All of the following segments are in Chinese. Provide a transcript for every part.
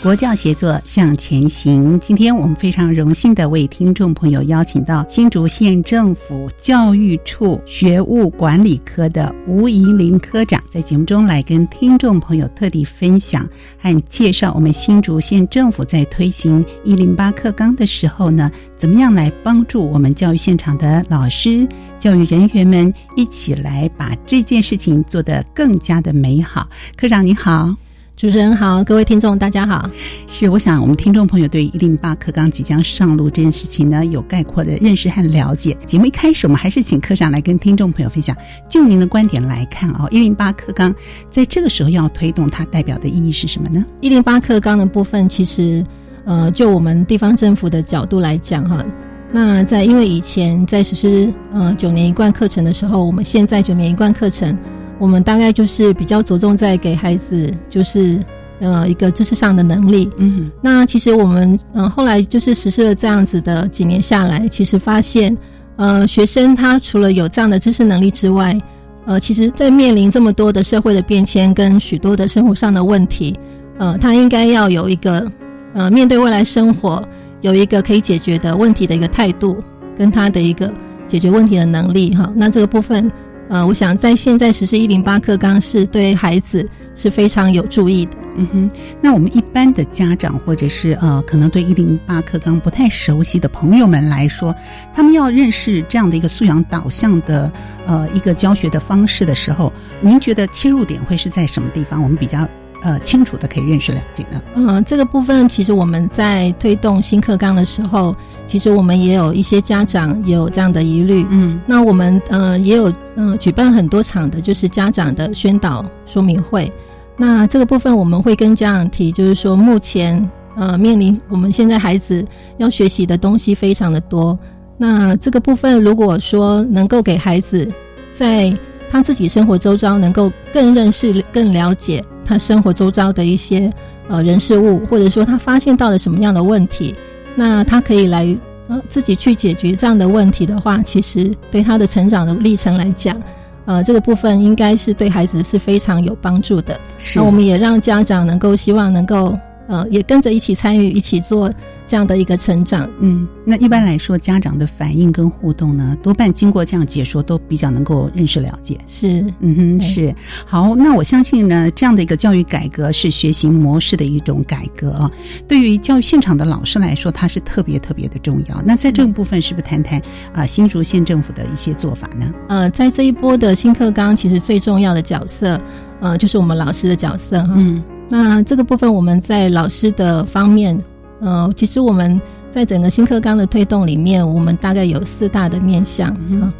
国教协作向前行。今天我们非常荣幸的为听众朋友邀请到新竹县政府教育处学务管理科的吴怡玲科长，在节目中来跟听众朋友特地分享和介绍我们新竹县政府在推行一零八课纲的时候呢，怎么样来帮助我们教育现场的老师、教育人员们一起来把这件事情做得更加的美好。科长你好。主持人好，各位听众大家好。是，我想我们听众朋友对一零八课纲即将上路这件事情呢，有概括的认识和了解。节目一开始，我们还是请科长来跟听众朋友分享，就您的观点来看啊，一零八课纲在这个时候要推动，它代表的意义是什么呢？一零八课纲的部分，其实呃，就我们地方政府的角度来讲哈，那在因为以前在实施呃九年一贯课程的时候，我们现在九年一贯课程。我们大概就是比较着重在给孩子，就是呃一个知识上的能力。嗯，那其实我们嗯后来就是实施了这样子的几年下来，其实发现，呃学生他除了有这样的知识能力之外，呃其实在面临这么多的社会的变迁跟许多的生活上的问题，呃他应该要有一个呃面对未来生活有一个可以解决的问题的一个态度，跟他的一个解决问题的能力哈。那这个部分。呃，我想在现在实施一零八课纲是对孩子是非常有注意的。嗯哼，那我们一般的家长或者是呃，可能对一零八课纲不太熟悉的朋友们来说，他们要认识这样的一个素养导向的呃一个教学的方式的时候，您觉得切入点会是在什么地方？我们比较。呃，清楚的可以认识了解的。嗯，这个部分其实我们在推动新课纲的时候，其实我们也有一些家长有这样的疑虑。嗯，那我们呃也有嗯举办很多场的，就是家长的宣导说明会。那这个部分我们会跟家长提，就是说目前呃面临我们现在孩子要学习的东西非常的多。那这个部分如果说能够给孩子在他自己生活周遭能够更认识、更了解。他生活周遭的一些呃人事物，或者说他发现到了什么样的问题，那他可以来呃自己去解决这样的问题的话，其实对他的成长的历程来讲，呃这个部分应该是对孩子是非常有帮助的。那我们也让家长能够希望能够。呃，也跟着一起参与，一起做这样的一个成长。嗯，那一般来说，家长的反应跟互动呢，多半经过这样解说，都比较能够认识了解。是，嗯哼，是。好，那我相信呢，这样的一个教育改革是学习模式的一种改革啊。对于教育现场的老师来说，它是特别特别的重要。那在这个部分，是不是谈谈啊新竹县政府的一些做法呢？呃，在这一波的新课纲，其实最重要的角色，呃，就是我们老师的角色哈。嗯。那这个部分，我们在老师的方面，呃，其实我们在整个新课纲的推动里面，我们大概有四大的面向啊。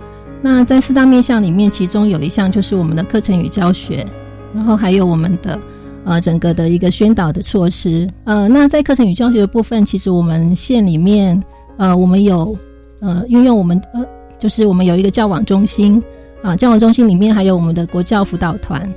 那在四大面向里面，其中有一项就是我们的课程与教学，然后还有我们的呃整个的一个宣导的措施。呃，那在课程与教学的部分，其实我们县里面呃，我们有呃运用我们呃，就是我们有一个教网中心啊，教网中心里面还有我们的国教辅导团。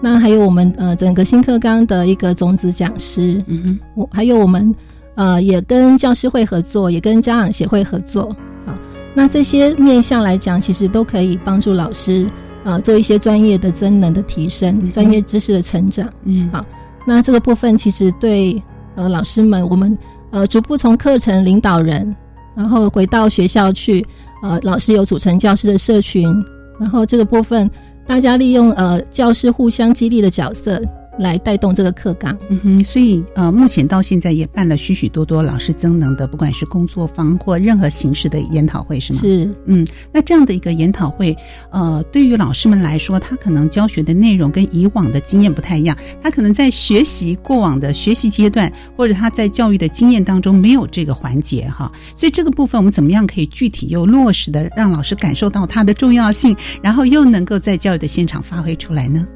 那还有我们呃整个新课纲的一个种子讲师，嗯哼，我还有我们呃也跟教师会合作，也跟家长协会合作，好，那这些面向来讲，其实都可以帮助老师呃做一些专业的增能的提升，专业知识的成长。嗯，好，那这个部分其实对呃老师们，我们呃逐步从课程领导人，然后回到学校去，呃，老师有组成教师的社群，然后这个部分大家利用呃教师互相激励的角色。来带动这个课纲，嗯哼，所以呃，目前到现在也办了许许多多老师增能的，不管是工作坊或任何形式的研讨会，是吗？是，嗯，那这样的一个研讨会，呃，对于老师们来说，他可能教学的内容跟以往的经验不太一样，他可能在学习过往的学习阶段，或者他在教育的经验当中没有这个环节哈，所以这个部分我们怎么样可以具体又落实的让老师感受到它的重要性，然后又能够在教育的现场发挥出来呢？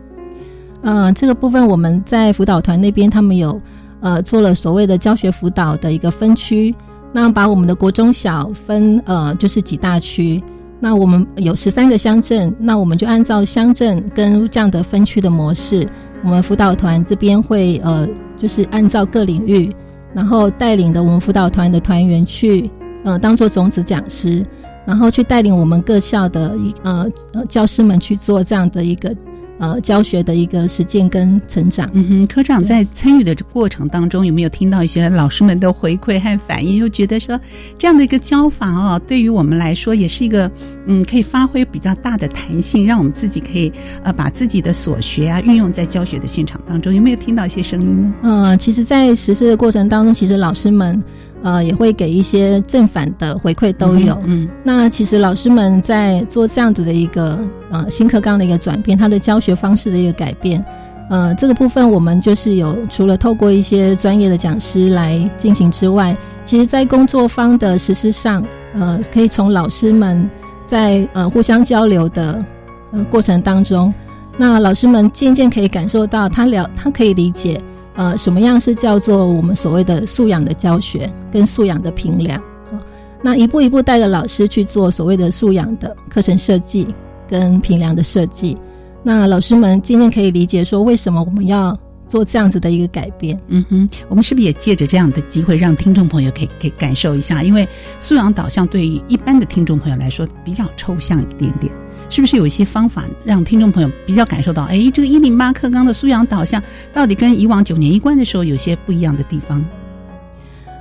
嗯，这个部分我们在辅导团那边，他们有呃做了所谓的教学辅导的一个分区，那把我们的国中小分呃就是几大区，那我们有十三个乡镇，那我们就按照乡镇跟这样的分区的模式，我们辅导团这边会呃就是按照各领域，然后带领的我们辅导团的团员去呃当做种子讲师，然后去带领我们各校的一呃呃教师们去做这样的一个。呃，教学的一个实践跟成长。嗯哼，科长在参与的这过程当中，有没有听到一些老师们的回馈和反应？又觉得说这样的一个教法哦，对于我们来说也是一个嗯，可以发挥比较大的弹性，让我们自己可以呃把自己的所学啊运用在教学的现场当中。有没有听到一些声音呢？嗯，其实，在实施的过程当中，其实老师们。呃，也会给一些正反的回馈都有。嗯，那其实老师们在做这样子的一个呃新课纲的一个转变，他的教学方式的一个改变，呃，这个部分我们就是有除了透过一些专业的讲师来进行之外，其实在工作方的实施上，呃，可以从老师们在呃互相交流的呃过程当中，那老师们渐渐可以感受到他了，他可以理解。呃，什么样是叫做我们所谓的素养的教学跟素养的评量啊？那一步一步带着老师去做所谓的素养的课程设计跟评量的设计，那老师们渐渐可以理解说，为什么我们要做这样子的一个改变？嗯哼，我们是不是也借着这样的机会，让听众朋友可以可以感受一下？因为素养导向对于一般的听众朋友来说比较抽象一点点。是不是有一些方法让听众朋友比较感受到？哎，这个一零八课纲的素养导向到底跟以往九年一贯的时候有些不一样的地方？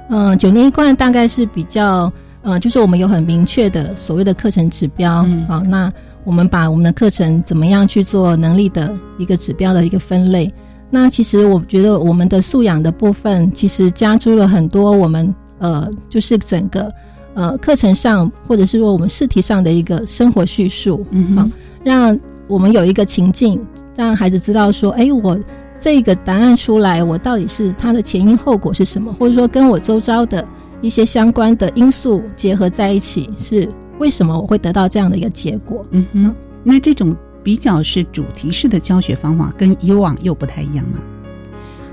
嗯，九年一贯大概是比较，呃，就是我们有很明确的所谓的课程指标。好，那我们把我们的课程怎么样去做能力的一个指标的一个分类？那其实我觉得我们的素养的部分，其实加诸了很多我们呃，就是整个。呃，课程上或者是说我们试题上的一个生活叙述，嗯，好，让我们有一个情境，让孩子知道说，哎，我这个答案出来，我到底是它的前因后果是什么，或者说跟我周遭的一些相关的因素结合在一起，是为什么我会得到这样的一个结果？嗯哼，那这种比较是主题式的教学方法，跟以往又不太一样了？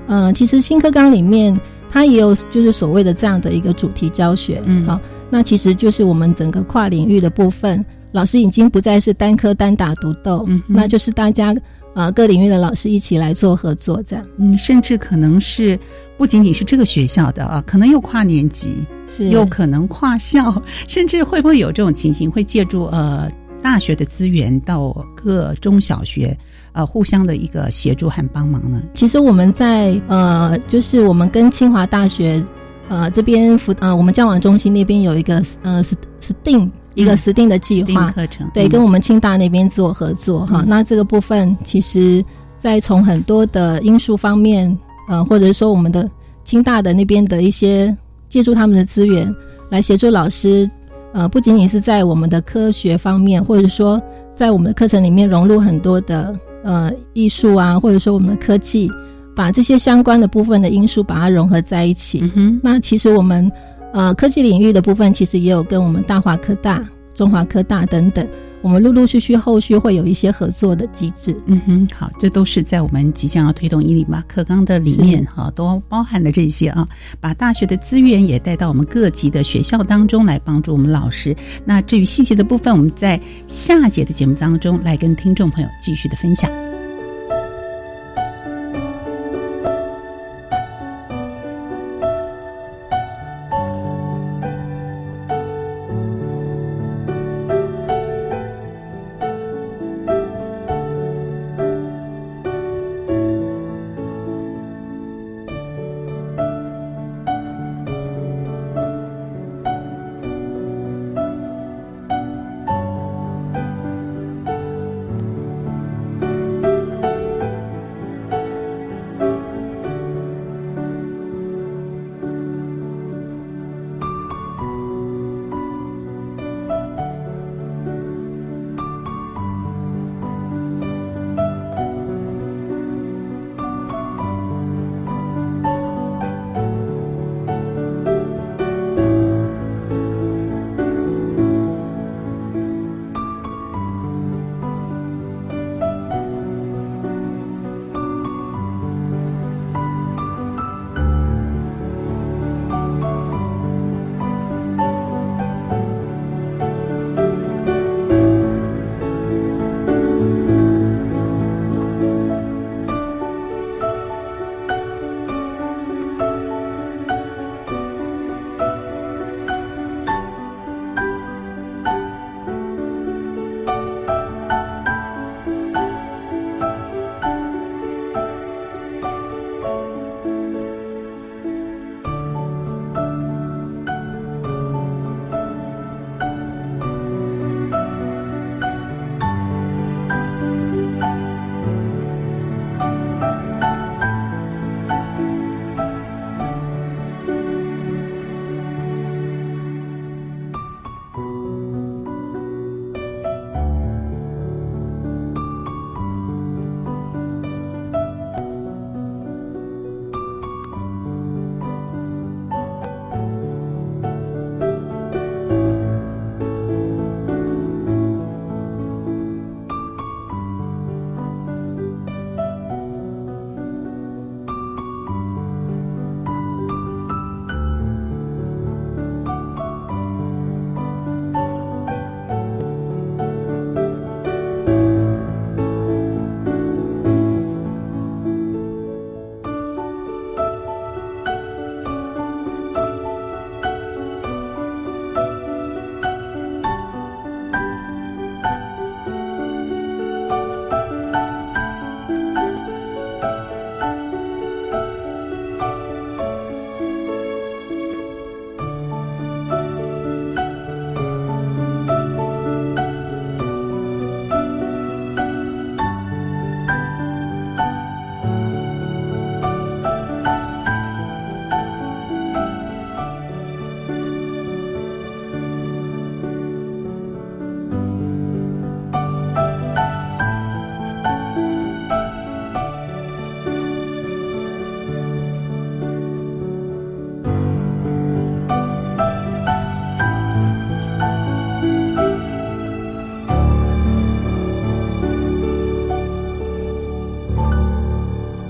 嗯，其实新课纲里面。它也有就是所谓的这样的一个主题教学，嗯，好，那其实就是我们整个跨领域的部分，老师已经不再是单科单打独斗，嗯，那就是大家啊各领域的老师一起来做合作，这样，嗯，甚至可能是不仅仅是这个学校的啊，可能又跨年级，是，又可能跨校，甚至会不会有这种情形，会借助呃大学的资源到各中小学。呃，互相的一个协助和帮忙呢。其实我们在呃，就是我们跟清华大学呃这边辅呃，我们教网中心那边有一个呃 STEAM 一个 STEAM 的计划课程，对，跟我们清大那边做合作哈。那这个部分其实，在从很多的因素方面，呃，或者是说我们的清大的那边的一些借助他们的资源来协助老师，呃，不仅仅是在我们的科学方面，或者说在我们的课程里面融入很多的。呃，艺术啊，或者说我们的科技，把这些相关的部分的因素把它融合在一起。那其实我们呃科技领域的部分，其实也有跟我们大华科大、中华科大等等。我们陆陆续续后续会有一些合作的机制。嗯哼，好，这都是在我们即将要推动伊里马课纲的里面哈，都包含了这些啊。把大学的资源也带到我们各级的学校当中来帮助我们老师。那至于细节的部分，我们在下节的节目当中来跟听众朋友继续的分享。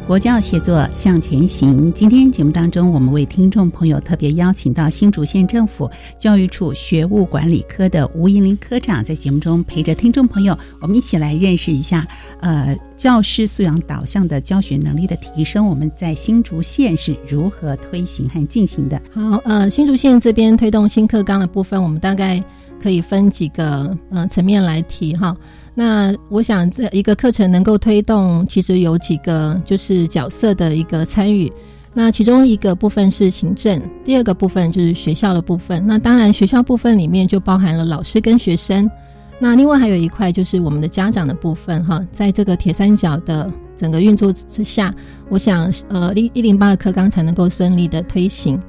国教协作向前行。今天节目当中，我们为听众朋友特别邀请到新竹县政府教育处学务管理科的吴银林科长，在节目中陪着听众朋友，我们一起来认识一下，呃，教师素养导向的教学能力的提升，我们在新竹县是如何推行和进行的。好，呃，新竹县这边推动新课纲的部分，我们大概可以分几个呃层面来提哈。那我想，这一个课程能够推动，其实有几个就是角色的一个参与。那其中一个部分是行政，第二个部分就是学校的部分。那当然，学校部分里面就包含了老师跟学生。那另外还有一块就是我们的家长的部分哈。在这个铁三角的整个运作之下，我想呃一一零八的课纲才能够顺利的推行。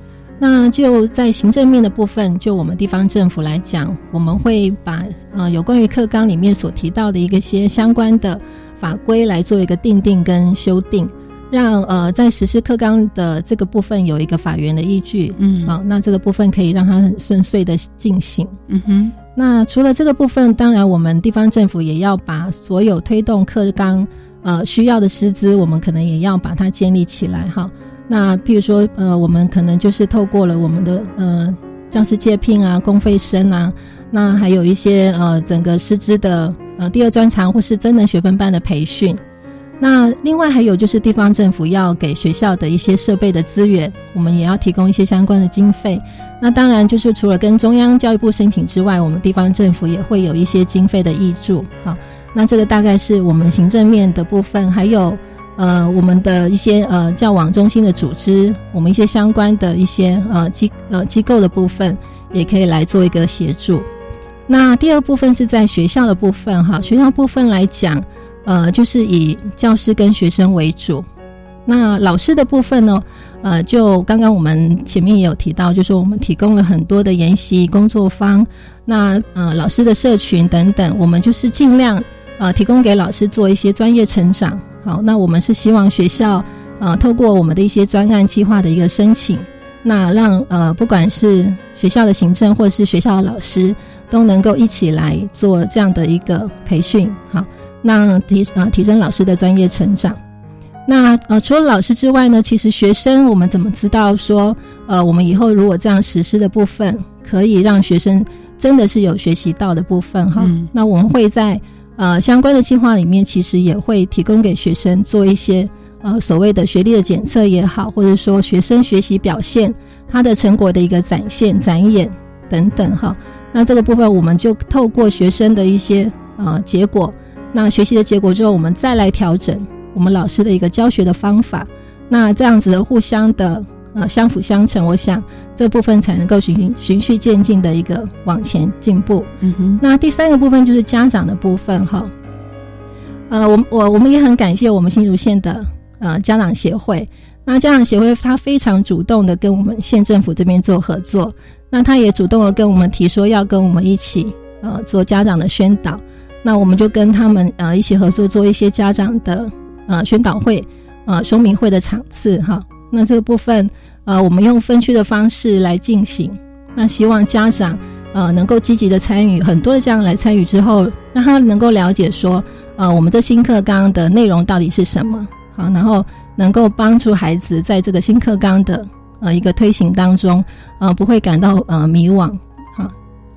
那就在行政面的部分，就我们地方政府来讲，我们会把呃有关于课纲里面所提到的一个些相关的法规来做一个定定跟修订，让呃在实施课纲的这个部分有一个法源的依据。嗯，好，那这个部分可以让它很顺遂的进行。嗯哼。那除了这个部分，当然我们地方政府也要把所有推动课纲呃需要的师资，我们可能也要把它建立起来哈。那譬如说，呃，我们可能就是透过了我们的呃教师借聘啊、公费生啊，那还有一些呃整个师资的呃第二专长或是真能学分班的培训。那另外还有就是地方政府要给学校的一些设备的资源，我们也要提供一些相关的经费。那当然就是除了跟中央教育部申请之外，我们地方政府也会有一些经费的挹注。好，那这个大概是我们行政面的部分，还有。呃，我们的一些呃教网中心的组织，我们一些相关的一些呃机呃机构的部分，也可以来做一个协助。那第二部分是在学校的部分哈，学校部分来讲，呃，就是以教师跟学生为主。那老师的部分呢，呃，就刚刚我们前面也有提到，就是我们提供了很多的研习工作坊，那呃老师的社群等等，我们就是尽量呃提供给老师做一些专业成长。好，那我们是希望学校，呃，透过我们的一些专案计划的一个申请，那让呃，不管是学校的行政或者是学校的老师，都能够一起来做这样的一个培训，好，那提啊提升老师的专业成长。那呃，除了老师之外呢，其实学生我们怎么知道说，呃，我们以后如果这样实施的部分，可以让学生真的是有学习到的部分哈？那我们会在。呃，相关的计划里面其实也会提供给学生做一些呃所谓的学历的检测也好，或者说学生学习表现他的成果的一个展现、展演等等哈。那这个部分我们就透过学生的一些呃结果，那学习的结果之后，我们再来调整我们老师的一个教学的方法。那这样子的互相的。呃，相辅相成，我想这部分才能够循循序渐进的一个往前进步。嗯哼。那第三个部分就是家长的部分哈。呃，我我我们也很感谢我们新竹县的呃家长协会。那家长协会他非常主动的跟我们县政府这边做合作。那他也主动的跟我们提说要跟我们一起呃做家长的宣导。那我们就跟他们呃一起合作做一些家长的呃宣导会呃说明会的场次哈。那这个部分，呃，我们用分区的方式来进行。那希望家长，呃，能够积极的参与，很多的家长来参与之后，让他能够了解说，呃，我们这新课纲的内容到底是什么，好，然后能够帮助孩子在这个新课纲的呃一个推行当中，呃，不会感到呃迷惘。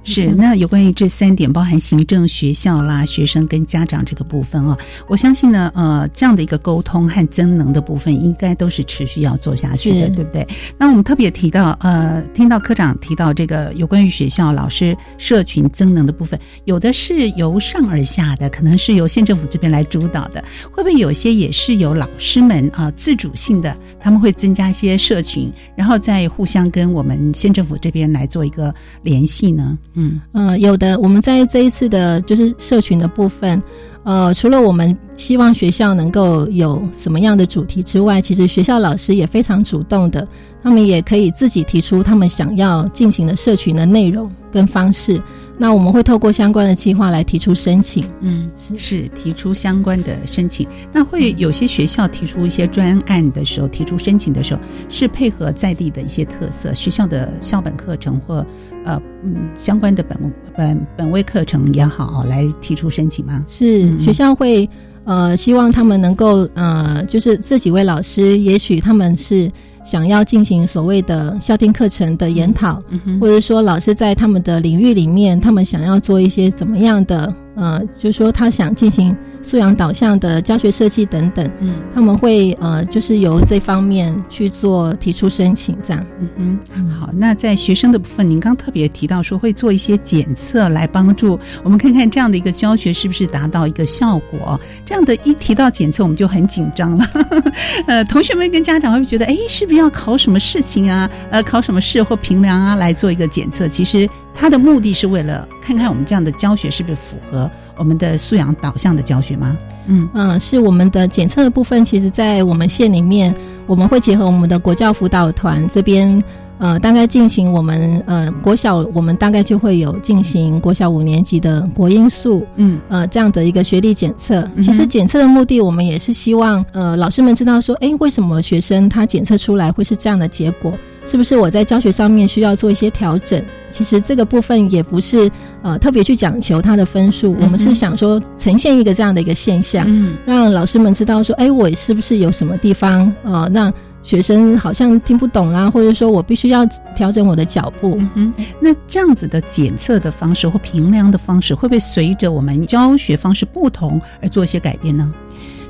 是，那有关于这三点，包含行政、学校啦、学生跟家长这个部分啊，我相信呢，呃，这样的一个沟通和增能的部分，应该都是持续要做下去的，对不对？那我们特别提到，呃，听到科长提到这个有关于学校老师社群增能的部分，有的是由上而下的，可能是由县政府这边来主导的，会不会有些也是由老师们啊自主性的，他们会增加一些社群，然后再互相跟我们县政府这边来做一个联系呢？嗯呃，有的，我们在这一次的就是社群的部分，呃，除了我们希望学校能够有什么样的主题之外，其实学校老师也非常主动的，他们也可以自己提出他们想要进行的社群的内容跟方式。那我们会透过相关的计划来提出申请，嗯，是提出相关的申请。那会有些学校提出一些专案的时候，提出申请的时候，是配合在地的一些特色，学校的校本课程或。呃，嗯，相关的本本本位课程也好，来提出申请吗？是学校会呃，希望他们能够呃，就是这几位老师，也许他们是。想要进行所谓的校定课程的研讨，或者说老师在他们的领域里面，他们想要做一些怎么样的？呃，就是说他想进行素养导向的教学设计等等，嗯，他们会呃，就是由这方面去做提出申请，这样。嗯嗯，好，那在学生的部分，您刚特别提到说会做一些检测来帮助我们看看这样的一个教学是不是达到一个效果。这样的一提到检测，我们就很紧张了。呃，同学们跟家长会觉得，哎，是不是要考什么事情啊？呃，考什么试或评量啊，来做一个检测？其实。它的目的是为了看看我们这样的教学是不是符合我们的素养导向的教学吗？嗯嗯，是我们的检测的部分，其实在我们县里面，我们会结合我们的国教辅导团这边。呃，大概进行我们呃国小，我们大概就会有进行国小五年级的国音数，嗯，呃这样的一个学历检测。其实检测的目的，我们也是希望呃老师们知道说，哎，为什么学生他检测出来会是这样的结果？是不是我在教学上面需要做一些调整？其实这个部分也不是呃特别去讲求他的分数，我们是想说呈现一个这样的一个现象，嗯，让老师们知道说，哎，我是不是有什么地方呃让。学生好像听不懂啊，或者说我必须要调整我的脚步。嗯，那这样子的检测的方式或评量的方式，会不会随着我们教学方式不同而做一些改变呢？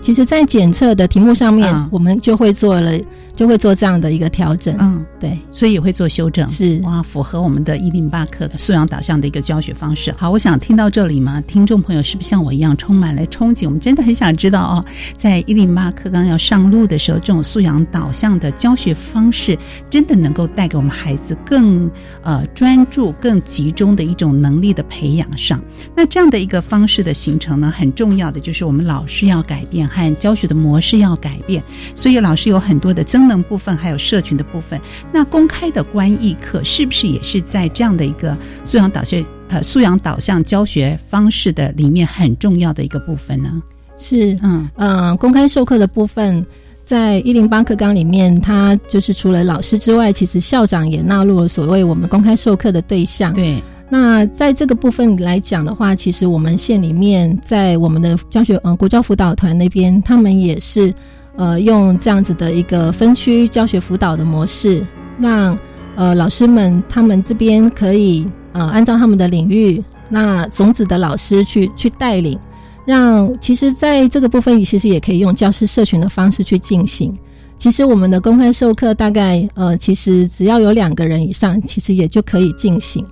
其实，在检测的题目上面，我们就会做了，就会做这样的一个调整。嗯，对，所以也会做修正。是哇，符合我们的一零八课素养导向的一个教学方式。好，我想听到这里嘛，听众朋友是不是像我一样充满了憧憬？我们真的很想知道哦，在一零八课刚要上路的时候，这种素养导向的教学方式，真的能够带给我们孩子更呃专注、更集中的一种能力的培养上。那这样的一个方式的形成呢，很重要的就是我们老师要改变。和教学的模式要改变，所以老师有很多的增能部分，还有社群的部分。那公开的观艺课是不是也是在这样的一个素养导学呃素养导向教学方式的里面很重要的一个部分呢？是，嗯嗯，公开授课的部分在一零八课纲里面，它就是除了老师之外，其实校长也纳入了所谓我们公开授课的对象。对。那在这个部分来讲的话，其实我们县里面在我们的教学嗯国教辅导团那边，他们也是呃用这样子的一个分区教学辅导的模式，让呃老师们他们这边可以呃按照他们的领域，那种子的老师去去带领，让其实在这个部分其实也可以用教师社群的方式去进行。其实我们的公开授课大概呃其实只要有两个人以上，其实也就可以进行。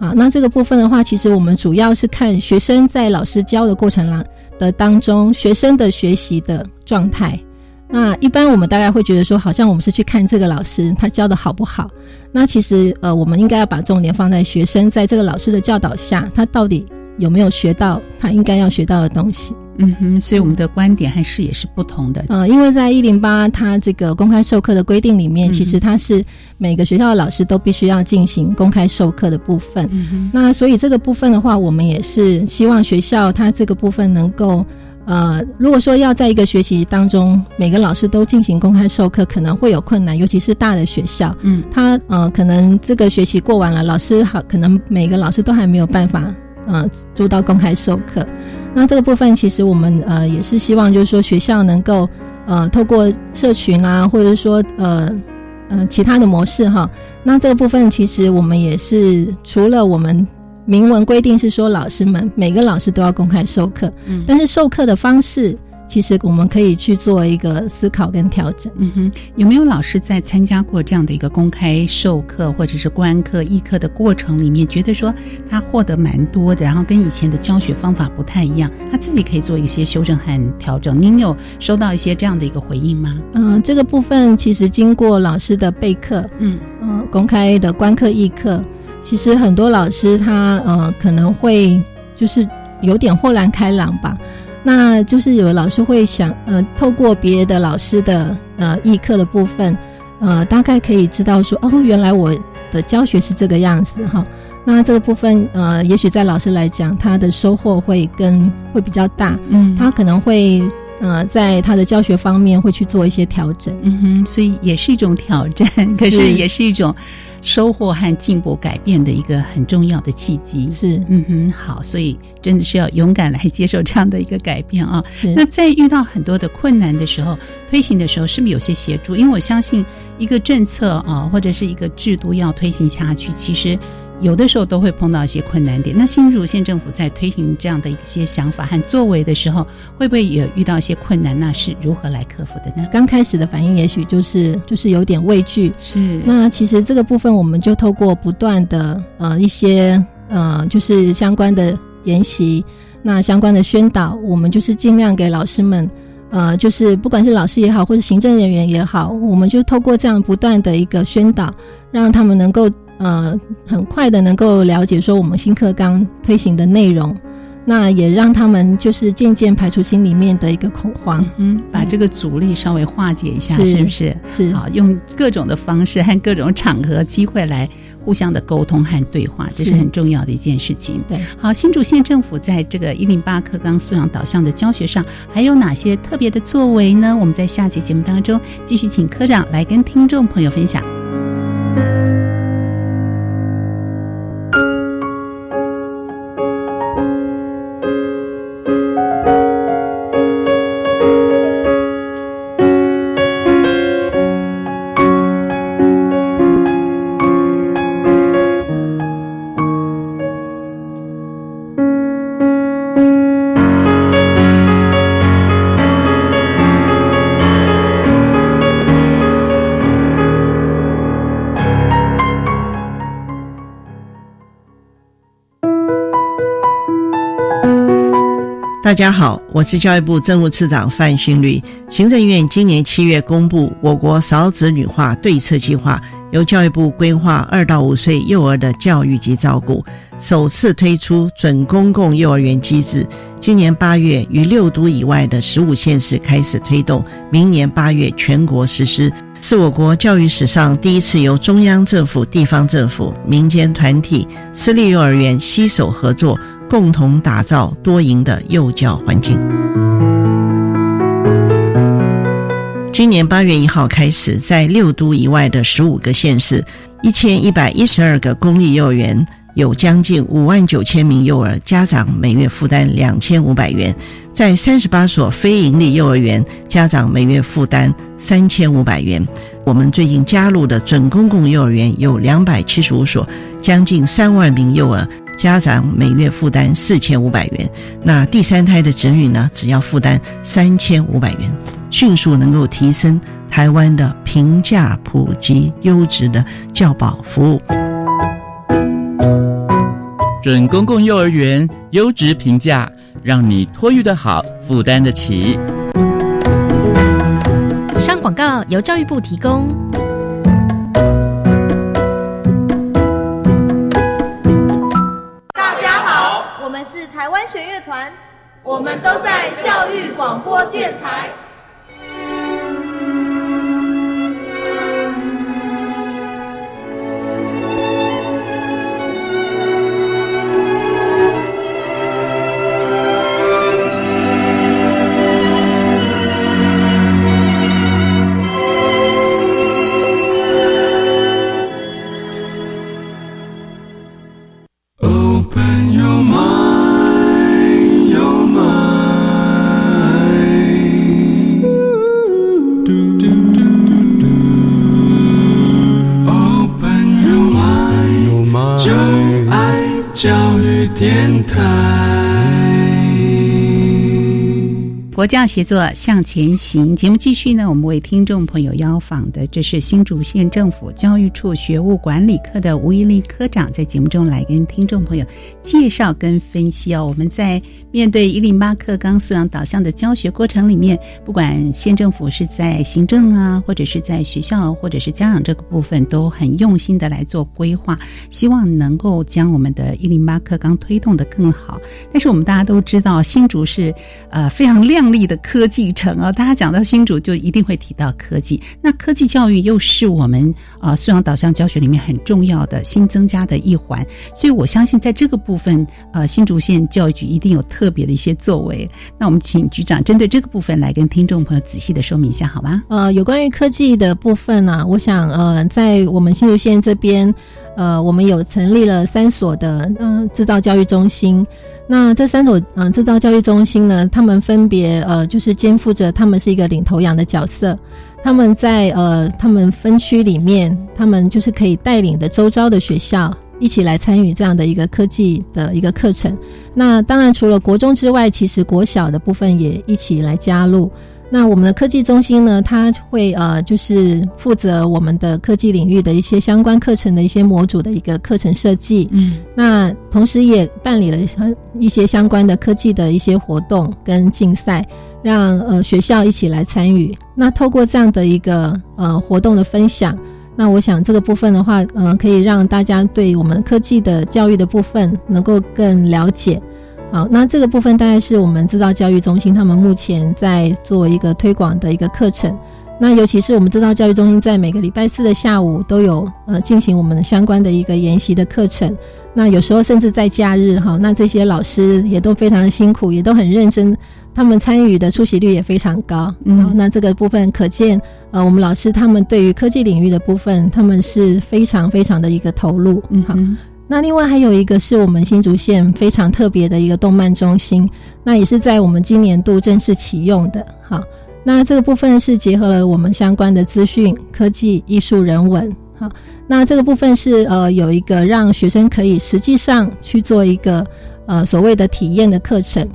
啊，那这个部分的话，其实我们主要是看学生在老师教的过程啦的当中，学生的学习的状态。那一般我们大概会觉得说，好像我们是去看这个老师他教的好不好。那其实呃，我们应该要把重点放在学生在这个老师的教导下，他到底有没有学到他应该要学到的东西。嗯哼，所以我们的观点和视野是不同的。呃，因为在一零八它这个公开授课的规定里面，其实它是每个学校的老师都必须要进行公开授课的部分。那所以这个部分的话，我们也是希望学校它这个部分能够，呃，如果说要在一个学习当中每个老师都进行公开授课，可能会有困难，尤其是大的学校。嗯，他呃，可能这个学期过完了，老师好，可能每个老师都还没有办法。呃，做到公开授课，那这个部分其实我们呃也是希望，就是说学校能够呃透过社群啊，或者说呃呃其他的模式哈。那这个部分其实我们也是除了我们明文规定是说老师们每个老师都要公开授课，嗯，但是授课的方式。其实我们可以去做一个思考跟调整。嗯哼，有没有老师在参加过这样的一个公开授课或者是观课议课的过程里面，觉得说他获得蛮多的，然后跟以前的教学方法不太一样，他自己可以做一些修正和调整。您有收到一些这样的一个回应吗？嗯，这个部分其实经过老师的备课，嗯嗯，公开的观课议课，其实很多老师他呃可能会就是有点豁然开朗吧。那就是有老师会想，呃，透过别的老师的呃议课的部分，呃，大概可以知道说，哦，原来我的教学是这个样子哈。那这个部分，呃，也许在老师来讲，他的收获会跟会比较大，嗯，他可能会呃在他的教学方面会去做一些调整，嗯哼，所以也是一种挑战，可是也是一种。收获和进步改变的一个很重要的契机。是，嗯哼，好，所以真的是要勇敢来接受这样的一个改变啊。那在遇到很多的困难的时候，推行的时候是不是有些协助？因为我相信一个政策啊，或者是一个制度要推行下去，其实。有的时候都会碰到一些困难点。那新竹县政府在推行这样的一些想法和作为的时候，会不会也遇到一些困难？那是如何来克服的呢？刚开始的反应也许就是就是有点畏惧。是。那其实这个部分，我们就透过不断的呃一些呃就是相关的研习，那相关的宣导，我们就是尽量给老师们呃就是不管是老师也好，或者行政人员也好，我们就透过这样不断的一个宣导，让他们能够。呃，很快的能够了解说我们新课纲推行的内容，那也让他们就是渐渐排除心里面的一个恐慌，嗯，把这个阻力稍微化解一下，是不是？是好，用各种的方式和各种场合机会来互相的沟通和对话，这是很重要的一件事情。对，好，新竹县政府在这个一零八课纲素养导向的教学上，还有哪些特别的作为呢？我们在下期节目当中继续请科长来跟听众朋友分享。大家好，我是教育部政务次长范训律。行政院今年七月公布我国少子女化对策计划，由教育部规划二到五岁幼儿的教育及照顾，首次推出准公共幼儿园机制。今年八月于六都以外的十五县市开始推动，明年八月全国实施，是我国教育史上第一次由中央政府、地方政府、民间团体、私立幼儿园携手合作。共同打造多赢的幼教环境。今年八月一号开始，在六都以外的十五个县市，一千一百一十二个公立幼儿园，有将近五万九千名幼儿家长每月负担两千五百元；在三十八所非营利幼儿园，家长每月负担三千五百元。我们最近加入的准公共幼儿园有两百七十五所，将近三万名幼儿。家长每月负担四千五百元，那第三胎的子女呢？只要负担三千五百元，迅速能够提升台湾的平价、普及、优质的教保服务。准公共幼儿园优质评价，让你托育的好，负担得起。以上广告由教育部提供。我们都在教育广播电台。国教协作向前行节目继续呢，我们为听众朋友邀访的，这是新竹县政府教育处学务管理科的吴一丽科长，在节目中来跟听众朋友介绍跟分析哦。我们在面对一零八课纲素养导向的教学过程里面，不管县政府是在行政啊，或者是在学校，或者是家长这个部分，都很用心的来做规划，希望能够将我们的一零八课纲推动的更好。但是我们大家都知道，新竹是呃非常亮。亮丽的科技城啊！大家讲到新竹，就一定会提到科技。那科技教育又是我们啊素养导向教学里面很重要的新增加的一环，所以我相信在这个部分，呃，新竹县教育局一定有特别的一些作为。那我们请局长针对这个部分来跟听众朋友仔细的说明一下，好吗？呃，有关于科技的部分呢，我想呃，在我们新竹县这边，呃，我们有成立了三所的嗯制造教育中心。那这三所嗯制造教育中心呢，他们分别呃就是肩负着他们是一个领头羊的角色，他们在呃他们分区里面，他们就是可以带领的周遭的学校一起来参与这样的一个科技的一个课程。那当然除了国中之外，其实国小的部分也一起来加入。那我们的科技中心呢，它会呃，就是负责我们的科技领域的一些相关课程的一些模组的一个课程设计。嗯，那同时也办理了一些相关的科技的一些活动跟竞赛，让呃学校一起来参与。那透过这样的一个呃活动的分享，那我想这个部分的话，呃，可以让大家对我们科技的教育的部分能够更了解。好，那这个部分大概是我们制造教育中心他们目前在做一个推广的一个课程。那尤其是我们制造教育中心在每个礼拜四的下午都有呃进行我们相关的一个研习的课程。那有时候甚至在假日哈，那这些老师也都非常的辛苦，也都很认真，他们参与的出席率也非常高。嗯，那这个部分可见呃我们老师他们对于科技领域的部分，他们是非常非常的一个投入。嗯，好。那另外还有一个是我们新竹县非常特别的一个动漫中心，那也是在我们今年度正式启用的。好，那这个部分是结合了我们相关的资讯、科技、艺术、人文。好，那这个部分是呃有一个让学生可以实际上去做一个呃所谓的体验的课程。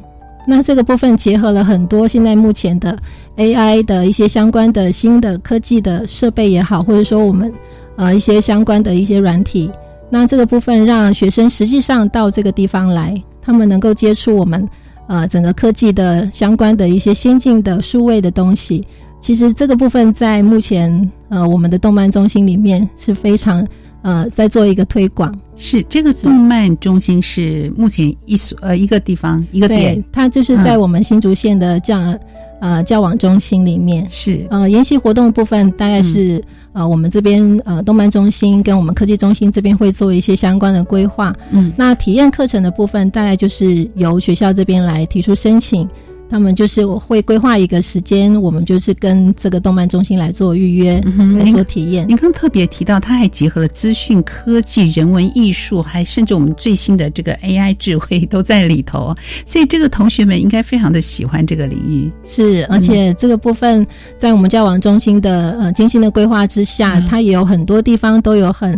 那这个部分结合了很多现在目前的 AI 的一些相关的新的科技的设备也好，或者说我们呃一些相关的一些软体。那这个部分让学生实际上到这个地方来，他们能够接触我们呃整个科技的相关的一些先进的数位的东西。其实这个部分在目前呃我们的动漫中心里面是非常呃在做一个推广。是这个动漫中心是目前一所呃一个地方一个点，它就是在我们新竹县的这样。呃，交往中心里面是呃，研习活动部分大概是呃，我们这边呃，动漫中心跟我们科技中心这边会做一些相关的规划。嗯，那体验课程的部分大概就是由学校这边来提出申请。他们就是我会规划一个时间，我们就是跟这个动漫中心来做预约，来做体验。您刚特别提到，它还结合了资讯科技、人文艺术，还甚至我们最新的这个 AI 智慧都在里头，所以这个同学们应该非常的喜欢这个领域。是，而且这个部分在我们教网中心的呃精心的规划之下，它也有很多地方都有很。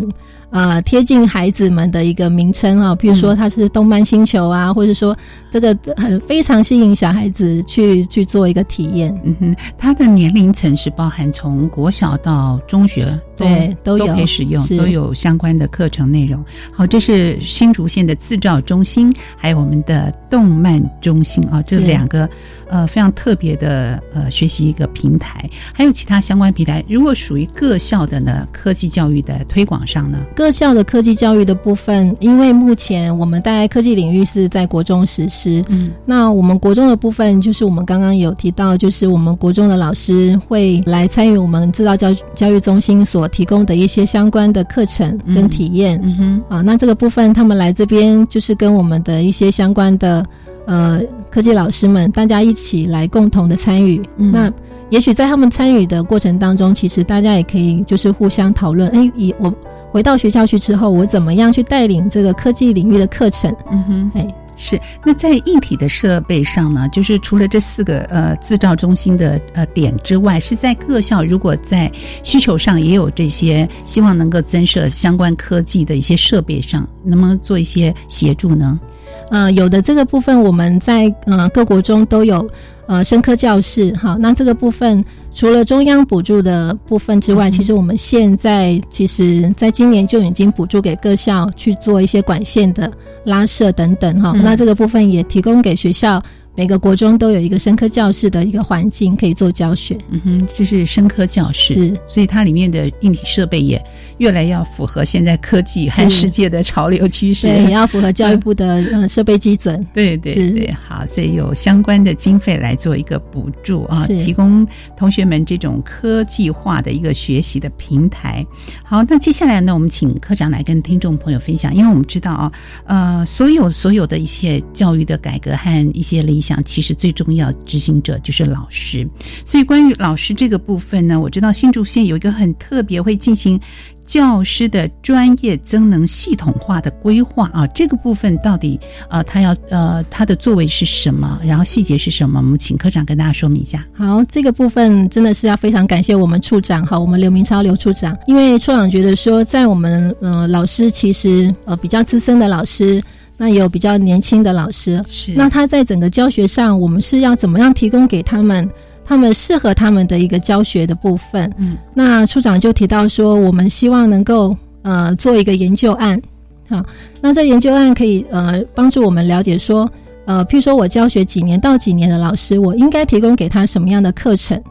呃，贴近孩子们的一个名称啊，比如说它是动漫星球啊，或者说这个很非常吸引小孩子去去做一个体验。嗯哼，它的年龄层是包含从国小到中学，对，都有可以使用，都有相关的课程内容。好，这是新竹县的自照中心，还有我们的动漫中心啊，这两个呃非常特别的呃学习一个平台，还有其他相关平台。如果属于各校的呢，科技教育的推广上呢？各校的科技教育的部分，因为目前我们大概科技领域是在国中实施。嗯，那我们国中的部分，就是我们刚刚有提到，就是我们国中的老师会来参与我们制造教教育中心所提供的一些相关的课程跟体验。嗯哼，啊，那这个部分他们来这边就是跟我们的一些相关的呃科技老师们，大家一起来共同的参与。嗯那也许在他们参与的过程当中，其实大家也可以就是互相讨论。哎，以我。回到学校去之后，我怎么样去带领这个科技领域的课程？嗯哼，哎，是。那在硬体的设备上呢？就是除了这四个呃制造中心的呃点之外，是在各校如果在需求上也有这些，希望能够增设相关科技的一些设备上，能不能做一些协助呢？呃，有的这个部分我们在呃各国中都有呃生科教室，好，那这个部分。除了中央补助的部分之外，其实我们现在其实在今年就已经补助给各校去做一些管线的拉设等等哈。那这个部分也提供给学校。每个国中都有一个生科教室的一个环境可以做教学。嗯哼，就是生科教室，是，所以它里面的硬体设备也越来要符合现在科技和世界的潮流趋势，对，也要符合教育部的嗯 设备基准。对对对，好，所以有相关的经费来做一个补助啊，提供同学们这种科技化的一个学习的平台。好，那接下来呢，我们请科长来跟听众朋友分享，因为我们知道啊，呃，所有所有的一些教育的改革和一些理想，讲其实最重要执行者就是老师。所以关于老师这个部分呢，我知道新竹县有一个很特别，会进行。教师的专业增能系统化的规划啊，这个部分到底呃，他要呃，他的作为是什么？然后细节是什么？我们请科长跟大家说明一下。好，这个部分真的是要非常感谢我们处长哈，我们刘明超刘处长，因为处长觉得说，在我们呃老师其实呃比较资深的老师，那也有比较年轻的老师，是。那他在整个教学上，我们是要怎么样提供给他们？他们适合他们的一个教学的部分，嗯，那处长就提到说，我们希望能够呃做一个研究案，好，那这研究案可以呃帮助我们了解说，呃，譬如说我教学几年到几年的老师，我应该提供给他什么样的课程，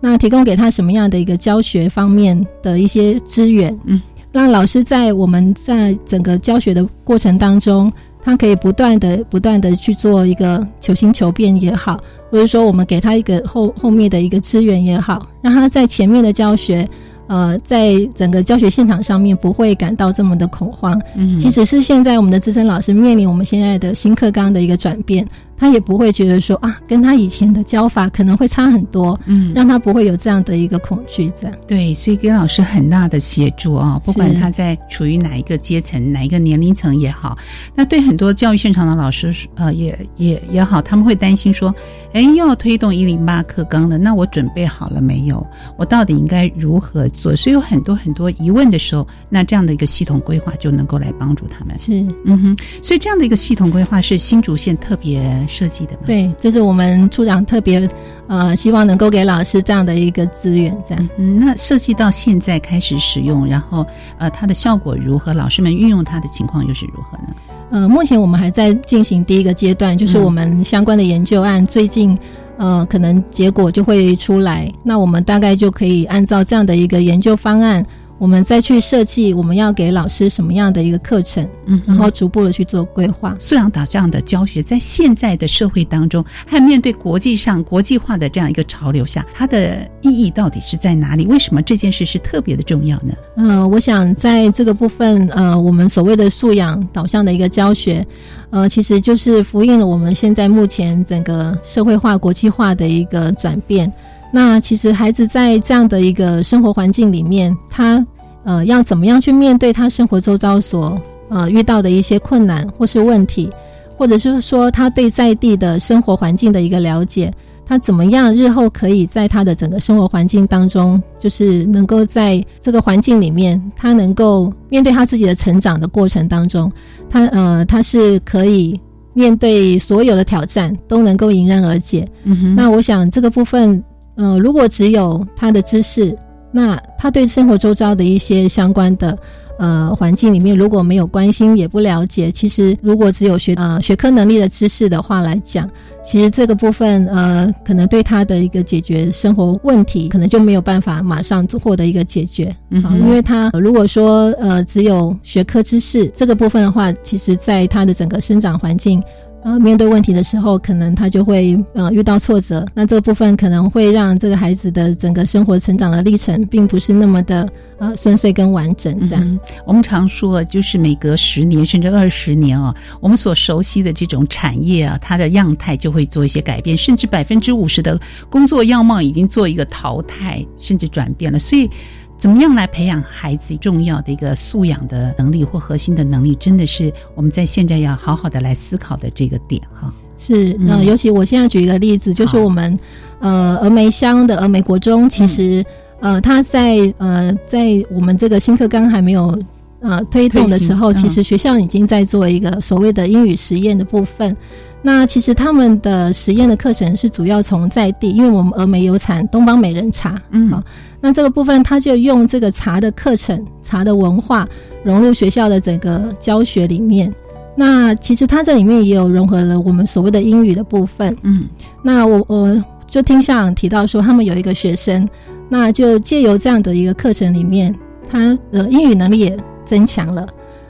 那提供给他什么样的一个教学方面的一些资源，嗯，让老师在我们在整个教学的过程当中。他可以不断的、不断的去做一个求新求变也好，或者说我们给他一个后后面的一个资源也好，让他在前面的教学，呃，在整个教学现场上面不会感到这么的恐慌。嗯，即使是现在我们的资深老师面临我们现在的新课纲的一个转变。他也不会觉得说啊，跟他以前的教法可能会差很多，嗯，让他不会有这样的一个恐惧这样。对，所以给老师很大的协助啊，不管他在处于哪一个阶层、哪一个年龄层也好，那对很多教育现场的老师呃也也也好，他们会担心说，哎，又要推动一零八课纲了，那我准备好了没有？我到底应该如何做？所以有很多很多疑问的时候，那这样的一个系统规划就能够来帮助他们。是，嗯哼，所以这样的一个系统规划是新竹县特别。设计的对，这是我们处长特别呃希望能够给老师这样的一个资源，这样。嗯，那设计到现在开始使用，然后呃它的效果如何？老师们运用它的情况又是如何呢？呃，目前我们还在进行第一个阶段，就是我们相关的研究案，最近呃可能结果就会出来，那我们大概就可以按照这样的一个研究方案。我们再去设计我们要给老师什么样的一个课程，嗯，然后逐步的去做规划。素养导向的教学，在现在的社会当中，还面对国际上国际化的这样一个潮流下，它的意义到底是在哪里？为什么这件事是特别的重要呢？嗯，我想在这个部分，呃，我们所谓的素养导向的一个教学，呃，其实就是呼应了我们现在目前整个社会化、国际化的一个转变。那其实孩子在这样的一个生活环境里面，他呃要怎么样去面对他生活周遭所呃遇到的一些困难或是问题，或者是说他对在地的生活环境的一个了解，他怎么样日后可以在他的整个生活环境当中，就是能够在这个环境里面，他能够面对他自己的成长的过程当中，他呃他是可以面对所有的挑战都能够迎刃而解。嗯，那我想这个部分。呃，如果只有他的知识，那他对生活周遭的一些相关的呃环境里面如果没有关心也不了解，其实如果只有学呃学科能力的知识的话来讲，其实这个部分呃可能对他的一个解决生活问题，可能就没有办法马上获得一个解决。嗯，因为他如果说呃只有学科知识这个部分的话，其实在他的整个生长环境。呃，面对问题的时候，可能他就会呃遇到挫折，那这部分可能会让这个孩子的整个生活成长的历程，并不是那么的呃顺遂跟完整。这样，我们常说，就是每隔十年甚至二十年啊，我们所熟悉的这种产业啊，它的样态就会做一些改变，甚至百分之五十的工作样貌已经做一个淘汰甚至转变了，所以。怎么样来培养孩子重要的一个素养的能力或核心的能力，真的是我们在现在要好好的来思考的这个点哈。是，那尤其我现在举一个例子，就是我们呃峨眉乡的峨眉国中，其实呃他在呃在我们这个新课纲还没有呃推动的时候，其实学校已经在做一个所谓的英语实验的部分。那其实他们的实验的课程是主要从在地，因为我们峨眉有产东方美人茶，嗯，好，那这个部分他就用这个茶的课程、茶的文化融入学校的整个教学里面。那其实它这里面也有融合了我们所谓的英语的部分。嗯，那我我就听校长提到说，他们有一个学生，那就借由这样的一个课程里面，他的英语能力也增强了。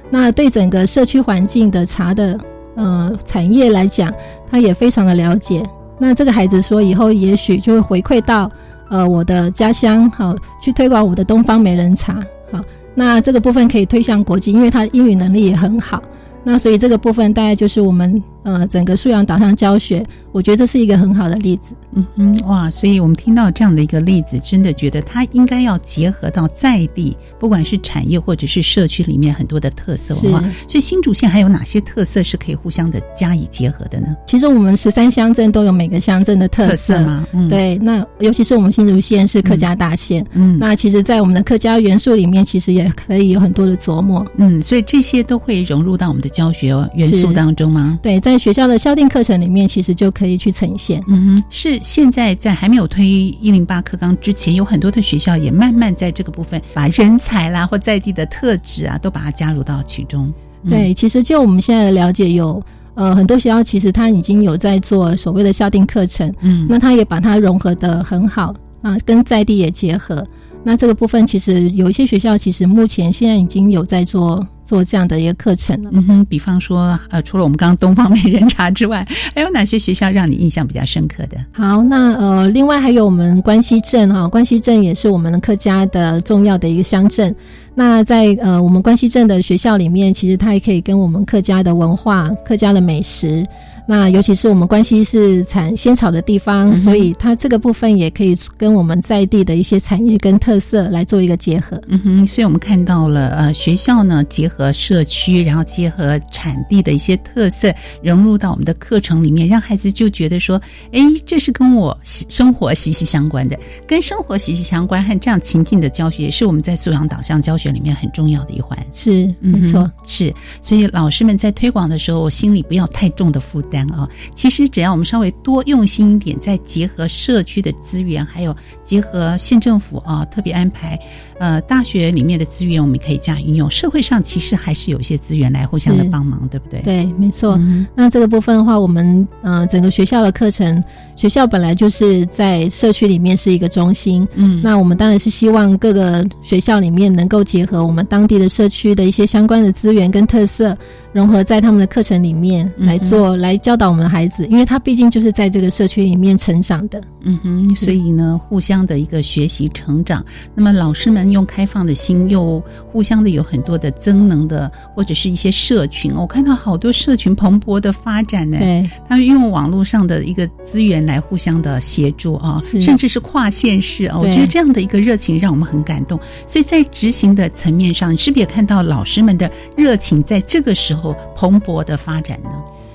那对整个社区环境的茶的呃产业来讲，他也非常的了解。那这个孩子说，以后也许就会回馈到呃我的家乡，好去推广我的东方美人茶。好，那这个部分可以推向国际，因为他英语能力也很好。那所以这个部分大概就是我们呃整个素养导向教学，我觉得这是一个很好的例子。嗯嗯，哇！所以我们听到这样的一个例子，真的觉得它应该要结合到在地，不管是产业或者是社区里面很多的特色文化。所以新竹县还有哪些特色是可以互相的加以结合的呢？其实我们十三乡镇都有每个乡镇的特色嘛？嗯，对。那尤其是我们新竹县是客家大县，嗯，那其实，在我们的客家元素里面，其实也可以有很多的琢磨。嗯，所以这些都会融入到我们的教学。元素当中吗？对，在学校的校定课程里面，其实就可以去呈现。嗯哼，是现在在还没有推一零八课纲之前，有很多的学校也慢慢在这个部分把人才啦或在地的特质啊，都把它加入到其中。对，其实就我们现在的了解，有呃很多学校其实它已经有在做所谓的校定课程，嗯，那它也把它融合的很好啊，跟在地也结合。那这个部分其实有一些学校，其实目前现在已经有在做。做这样的一个课程嗯哼，比方说，呃，除了我们刚刚东方美人茶之外，还有哪些学校让你印象比较深刻的？好，那呃，另外还有我们关西镇哈，关西镇也是我们的客家的重要的一个乡镇。那在呃我们关西镇的学校里面，其实它也可以跟我们客家的文化、客家的美食。那尤其是我们关西是产仙草的地方，所以它这个部分也可以跟我们在地的一些产业跟特色来做一个结合。嗯哼，所以我们看到了呃学校呢结合社区，然后结合产地的一些特色融入到我们的课程里面，让孩子就觉得说，哎，这是跟我生活息息相关的，跟生活息息相关和这样情境的教学，也是我们在素养导向教学里面很重要的一环。是，没错，是。所以老师们在推广的时候，心里不要太重的负担。啊，其实只要我们稍微多用心一点，再结合社区的资源，还有结合县政府啊特别安排。呃，大学里面的资源我们可以加运用，社会上其实还是有一些资源来互相的帮忙，对不对？对，没错。那这个部分的话，我们呃整个学校的课程，学校本来就是在社区里面是一个中心，嗯，那我们当然是希望各个学校里面能够结合我们当地的社区的一些相关的资源跟特色，融合在他们的课程里面来做，来教导我们的孩子，因为他毕竟就是在这个社区里面成长的，嗯哼，所以呢，互相的一个学习成长。那么老师们。用开放的心，又互相的有很多的增能的，或者是一些社群。我看到好多社群蓬勃的发展呢。对，他们用网络上的一个资源来互相的协助啊，甚至是跨县市啊。我觉得这样的一个热情让我们很感动。所以在执行的层面上，你是不是也看到老师们的热情在这个时候蓬勃的发展呢？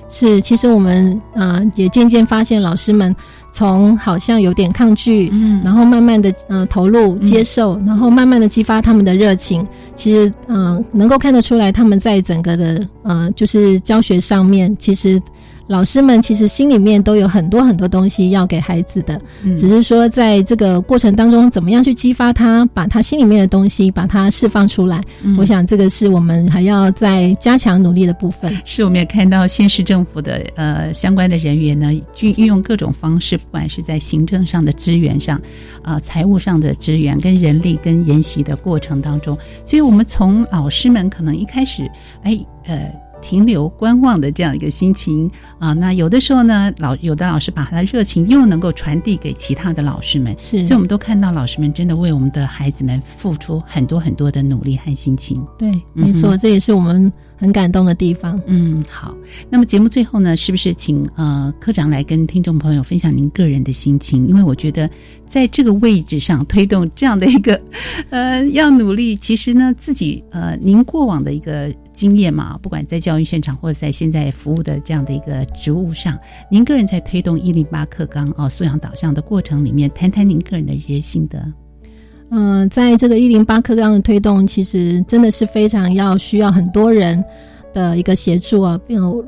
是，其实我们啊也渐渐发现老师们。从好像有点抗拒，嗯，然后慢慢的嗯投入接受，然后慢慢的激发他们的热情。其实嗯能够看得出来，他们在整个的呃就是教学上面，其实。老师们其实心里面都有很多很多东西要给孩子的，只是说在这个过程当中，怎么样去激发他，把他心里面的东西把它释放出来。我想这个是我们还要再加强努力的部分。是，我们也看到县市政府的呃相关的人员呢，运运用各种方式，不管是在行政上的资源上，啊，财务上的资源，跟人力跟研习的过程当中，所以我们从老师们可能一开始，哎，呃。停留观望的这样一个心情。啊，那有的时候呢，老有的老师把他的热情又能够传递给其他的老师们，是，所以我们都看到老师们真的为我们的孩子们付出很多很多的努力和心情。对，没错，这也是我们很感动的地方。嗯，好，那么节目最后呢，是不是请呃科长来跟听众朋友分享您个人的心情？因为我觉得在这个位置上推动这样的一个 呃要努力，其实呢自己呃您过往的一个。经验嘛，不管在教育现场或者在现在服务的这样的一个职务上，您个人在推动一零八课纲哦素养导向的过程里面，谈谈您个人的一些心得。嗯，在这个一零八课纲的推动，其实真的是非常要需要很多人的一个协助啊。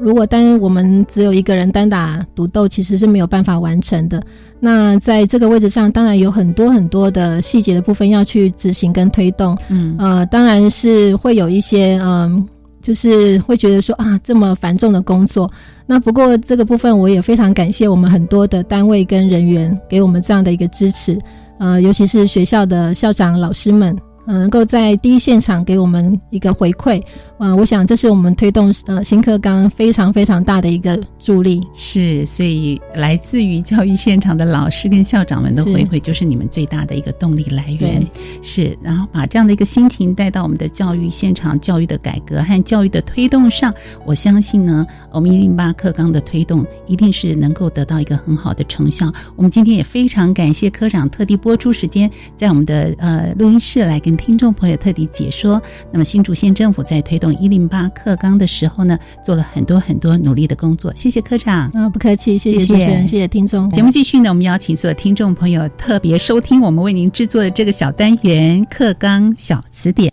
如果单我们只有一个人单打独斗，其实是没有办法完成的。那在这个位置上，当然有很多很多的细节的部分要去执行跟推动。嗯，呃，当然是会有一些嗯。就是会觉得说啊，这么繁重的工作。那不过这个部分，我也非常感谢我们很多的单位跟人员给我们这样的一个支持，呃，尤其是学校的校长、老师们。嗯，能够在第一现场给我们一个回馈，啊，我想这是我们推动呃新课纲非常非常大的一个助力。是，所以来自于教育现场的老师跟校长们的回馈，就是你们最大的一个动力来源。是，然后把这样的一个心情带到我们的教育现场、教育的改革和教育的推动上，我相信呢，我们一零八课纲的推动一定是能够得到一个很好的成效。我们今天也非常感谢科长特地播出时间，在我们的呃录音室来跟。听众朋友特地解说，那么新竹县政府在推动一零八课纲的时候呢，做了很多很多努力的工作。谢谢科长嗯，不客气，谢谢主持人，谢谢听众。节目继续呢，我们邀请所有听众朋友特别收听我们为您制作的这个小单元《课纲小词典》。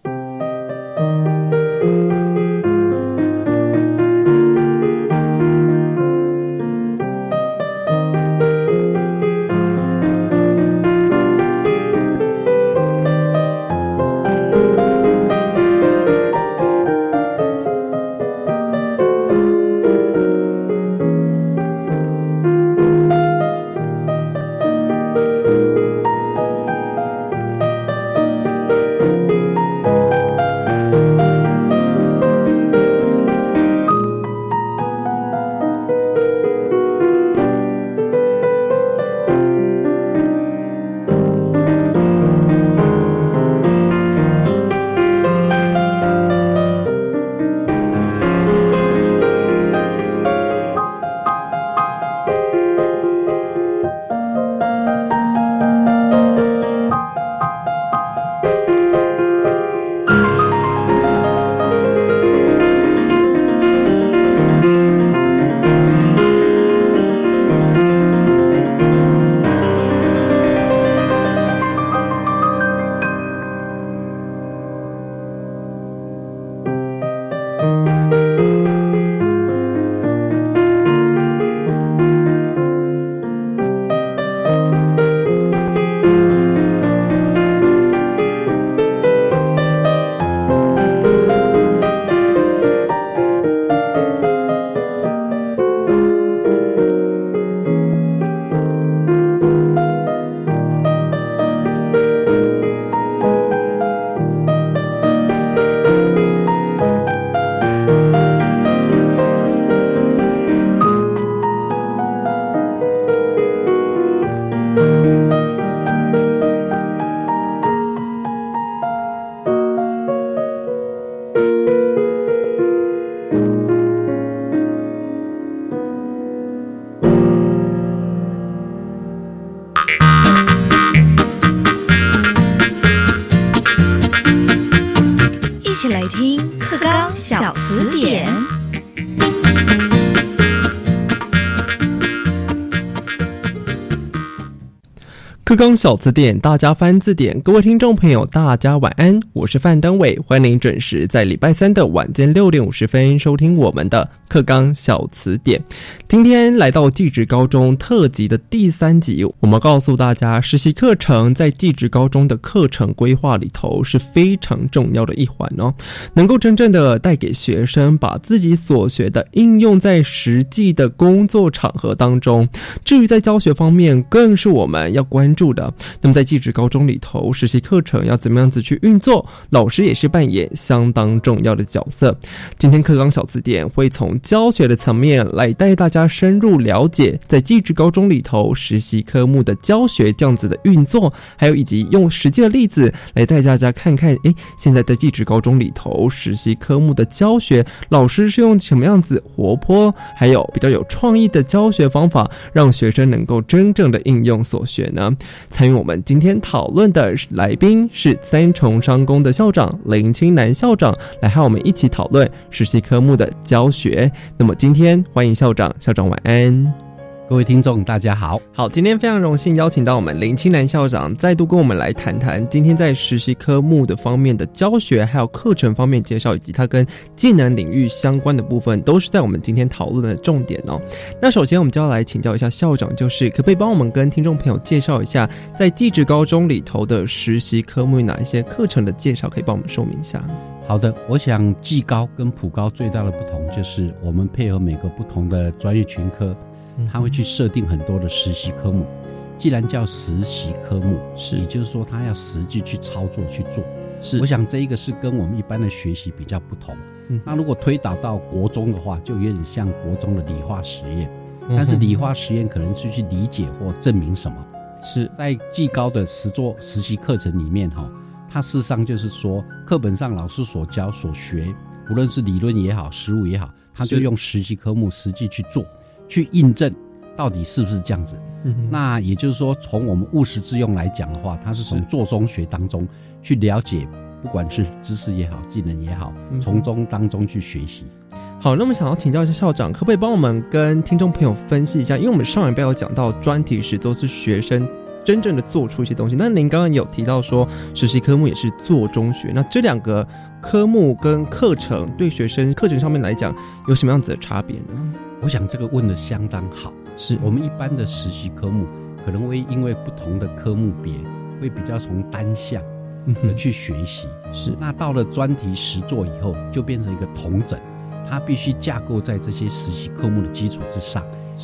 刚小词典，大家翻字典。各位听众朋友，大家晚安，我是范登伟，欢迎您准时在礼拜三的晚间六点五十分收听我们的课纲小词典。今天来到技职高中特辑的第三集，我们告诉大家，实习课程在技职高中的课程规划里头是非常重要的一环哦，能够真正的带给学生把自己所学的应用在实际的工作场合当中。至于在教学方面，更是我们要关注。的，那么在技职高中里头，实习课程要怎么样子去运作？老师也是扮演相当重要的角色。今天课纲小词典会从教学的层面来带大家深入了解，在技职高中里头实习科目的教学这样子的运作，还有以及用实际的例子来带大家看看，诶，现在在技职高中里头实习科目的教学，老师是用什么样子活泼，还有比较有创意的教学方法，让学生能够真正的应用所学呢？参与我们今天讨论的来宾是三重商工的校长林清南校长，来和我们一起讨论实习科目的教学。那么今天欢迎校长，校长晚安。各位听众，大家好。好，今天非常荣幸邀请到我们林清南校长，再度跟我们来谈谈今天在实习科目的方面的教学，还有课程方面介绍，以及它跟技能领域相关的部分，都是在我们今天讨论的重点哦。那首先，我们就要来请教一下校长，就是可不可以帮我们跟听众朋友介绍一下，在地质高中里头的实习科目有哪一些课程的介绍，可以帮我们说明一下？好的，我想技高跟普高最大的不同就是我们配合每个不同的专业群科，他会去设定很多的实习科目。既然叫实习科目，是。也就是说他要实际去操作去做。是，我想这一个是跟我们一般的学习比较不同。嗯，那如果推导到国中的话，就有点像国中的理化实验，但是理化实验可能是去理解或证明什么。是。在技高的实作实习课程里面哈，它事实上就是说课本上老师所教所学，无论是理论也好，实务也好，他就用实习科目实际去做，去印证到底是不是这样子。嗯，那也就是说，从我们务实之用来讲的话，它是从做中学当中去了解，不管是知识也好，技能也好，从中当中去学习。好，那么想要请教一下校长，可不可以帮我们跟听众朋友分析一下？因为我们上一辈有讲到专题时都是学生真正的做出一些东西，那您刚刚有提到说实习科目也是做中学，那这两个科目跟课程对学生课程上面来讲有什么样子的差别呢？我想这个问的相当好。是我们一般的实习科目，可能会因为不同的科目别，会比较从单项的去学习。是，那到了专题实作以后，就变成一个同整，它必须架构在这些实习科目的基础之上。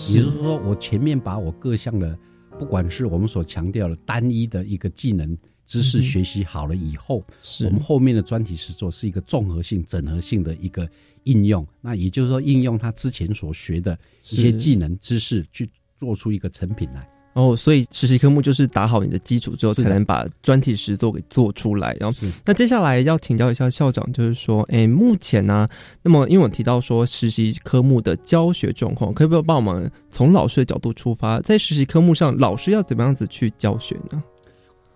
也就是说，我前面把我各项的，不管是我们所强调的单一的一个技能知识学习好了以后，我们后面的专题实作是一个综合性、整合性的一个。应用，那也就是说，应用他之前所学的一些技能知识，去做出一个成品来。哦，所以实习科目就是打好你的基础之后，才能把专题实作给做出来。然后，那接下来要请教一下校长，就是说，哎，目前呢，那么因为我提到说实习科目的教学状况，可不可以帮我们从老师的角度出发，在实习科目上，老师要怎么样子去教学呢？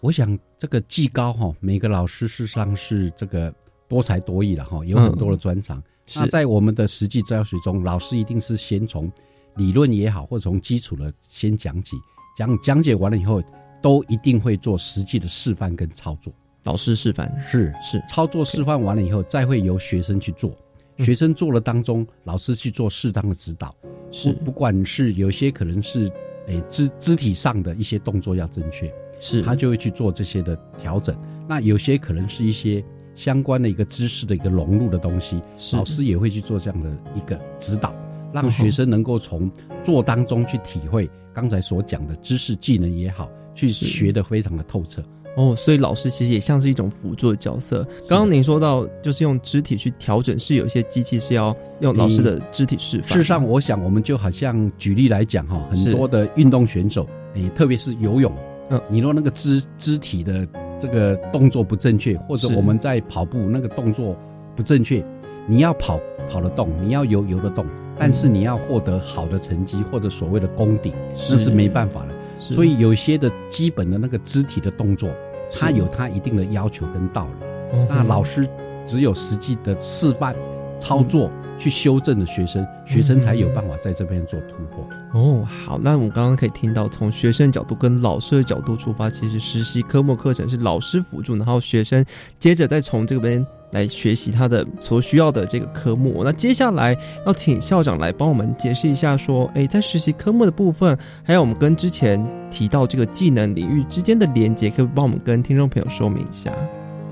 我想这个技高哈，每个老师事实上是这个多才多艺的哈，有很多的专长。那在我们的实际教学中，老师一定是先从理论也好，或从基础的先讲起，讲讲解完了以后，都一定会做实际的示范跟操作。老师示范是是操作示范完了以后，再会由学生去做。学生做了当中，老师去做适当的指导。是不管是有些可能是诶肢肢体上的一些动作要正确，是他就会去做这些的调整。那有些可能是一些。相关的一个知识的一个融入的东西，老师也会去做这样的一个指导，让学生能够从做当中去体会刚才所讲的知识技能也好，去学的非常的透彻。哦，所以老师其实也像是一种辅助的角色。刚刚您说到，就是用肢体去调整，是有一些机器是要用老师的肢体示范。事实上，我想我们就好像举例来讲哈，很多的运动选手，你，特别是游泳，嗯，你说那个肢肢体的。这个动作不正确，或者我们在跑步那个动作不正确，你要跑跑得动，你要游游得动，但是你要获得好的成绩或者所谓的功底，那是没办法的。所以有些的基本的那个肢体的动作，它有它一定的要求跟道理。那老师只有实际的示范操作。去修正的学生，学生才有办法在这边做突破。哦，好，那我们刚刚可以听到，从学生角度跟老师的角度出发，其实实习科目课程是老师辅助，然后学生接着再从这边来学习他的所需要的这个科目。那接下来要请校长来帮我们解释一下，说，哎，在实习科目的部分，还有我们跟之前提到这个技能领域之间的连接，可以帮我们跟听众朋友说明一下。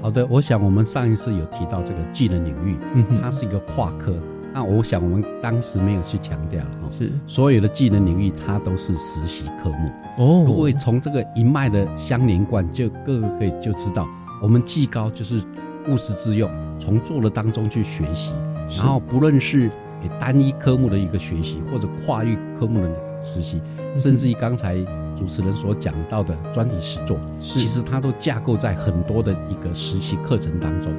好的，我想我们上一次有提到这个技能领域，嗯，它是一个跨科。那我想我们当时没有去强调哈，是所有的技能领域它都是实习科目哦。如果从这个一脉的相连贯，就各位可以就知道，我们技高就是务实之用，从做的当中去学习，然后不论是单一科目的一个学习，或者跨域科目的实习，甚至于刚才主持人所讲到的专题实作，其实它都架构在很多的一个实习课程当中。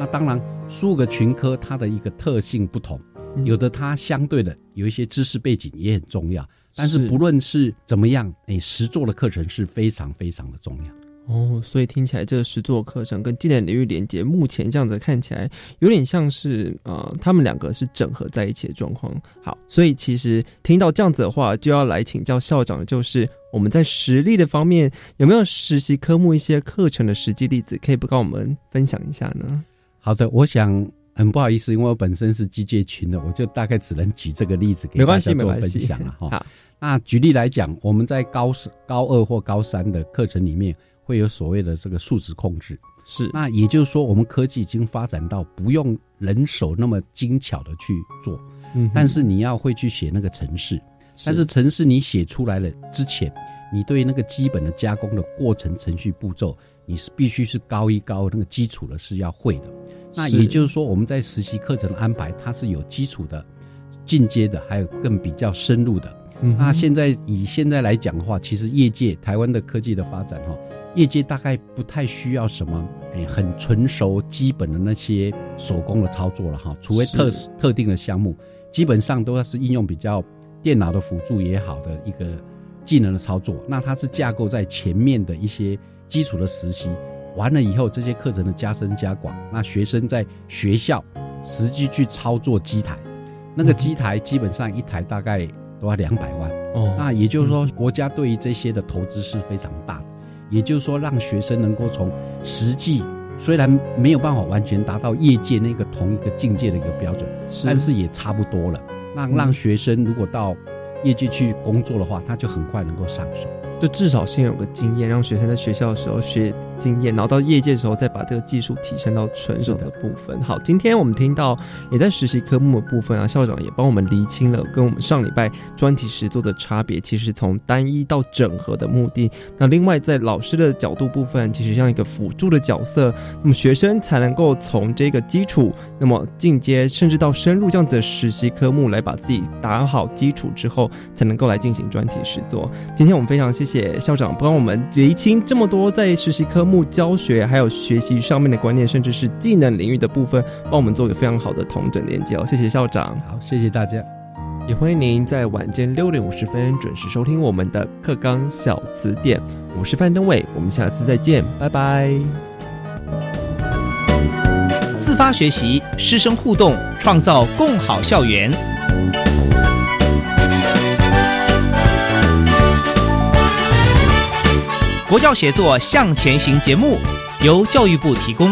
那当然。数个群科，它的一个特性不同，有的它相对的有一些知识背景也很重要。但是不论是怎么样，哎，实作的课程是非常非常的重要。哦，所以听起来这个实作课程跟技能领域连接，目前这样子看起来有点像是呃，他们两个是整合在一起的状况。好，所以其实听到这样子的话，就要来请教校长，就是我们在实力的方面有没有实习科目一些课程的实际例子，可以不跟我们分享一下呢？好的，我想很不好意思，因为我本身是机械群的，我就大概只能举这个例子给大家做分享了哈。那举例来讲，我们在高高二或高三的课程里面会有所谓的这个数值控制。是，那也就是说，我们科技已经发展到不用人手那么精巧的去做，嗯，但是你要会去写那个程式，但是程式你写出来了之前，你对那个基本的加工的过程、程序步骤，你是必须是高一高那个基础的是要会的。那也就是说，我们在实习课程安排，它是有基础的、进阶的，还有更比较深入的。那现在以现在来讲的话，其实业界台湾的科技的发展哈，业界大概不太需要什么诶很纯熟基本的那些手工的操作了哈，除非特特定的项目，基本上都要是应用比较电脑的辅助也好的一个技能的操作。那它是架构在前面的一些基础的实习。完了以后，这些课程的加深加广，那学生在学校实际去操作机台，那个机台基本上一台大概都要两百万哦。那也就是说，国家对于这些的投资是非常大的。也就是说，让学生能够从实际虽然没有办法完全达到业界那个同一个境界的一个标准，但是也差不多了。那让学生如果到业界去工作的话，他就很快能够上手。就至少先有个经验，让学生在学校的时候学经验，然后到业界的时候再把这个技术提升到纯熟的部分。好，今天我们听到也在实习科目的部分啊，校长也帮我们厘清了跟我们上礼拜专题实做的差别，其实从单一到整合的目的。那另外在老师的角度部分，其实像一个辅助的角色，那么学生才能够从这个基础，那么进阶甚至到深入这样子的实习科目来把自己打好基础之后，才能够来进行专题实做。今天我们非常谢谢。校长帮我们厘清这么多在实习科目目教学还有学习上面的观念，甚至是技能领域的部分，帮我们做一个非常好的同整连接哦。谢谢校长，好，谢谢大家，也欢迎您在晚间六点五十分准时收听我们的课纲小词典。我是范登伟，我们下次再见，拜拜。自发学习，师生互动，创造共好校园。国教协作向前行节目由教育部提供。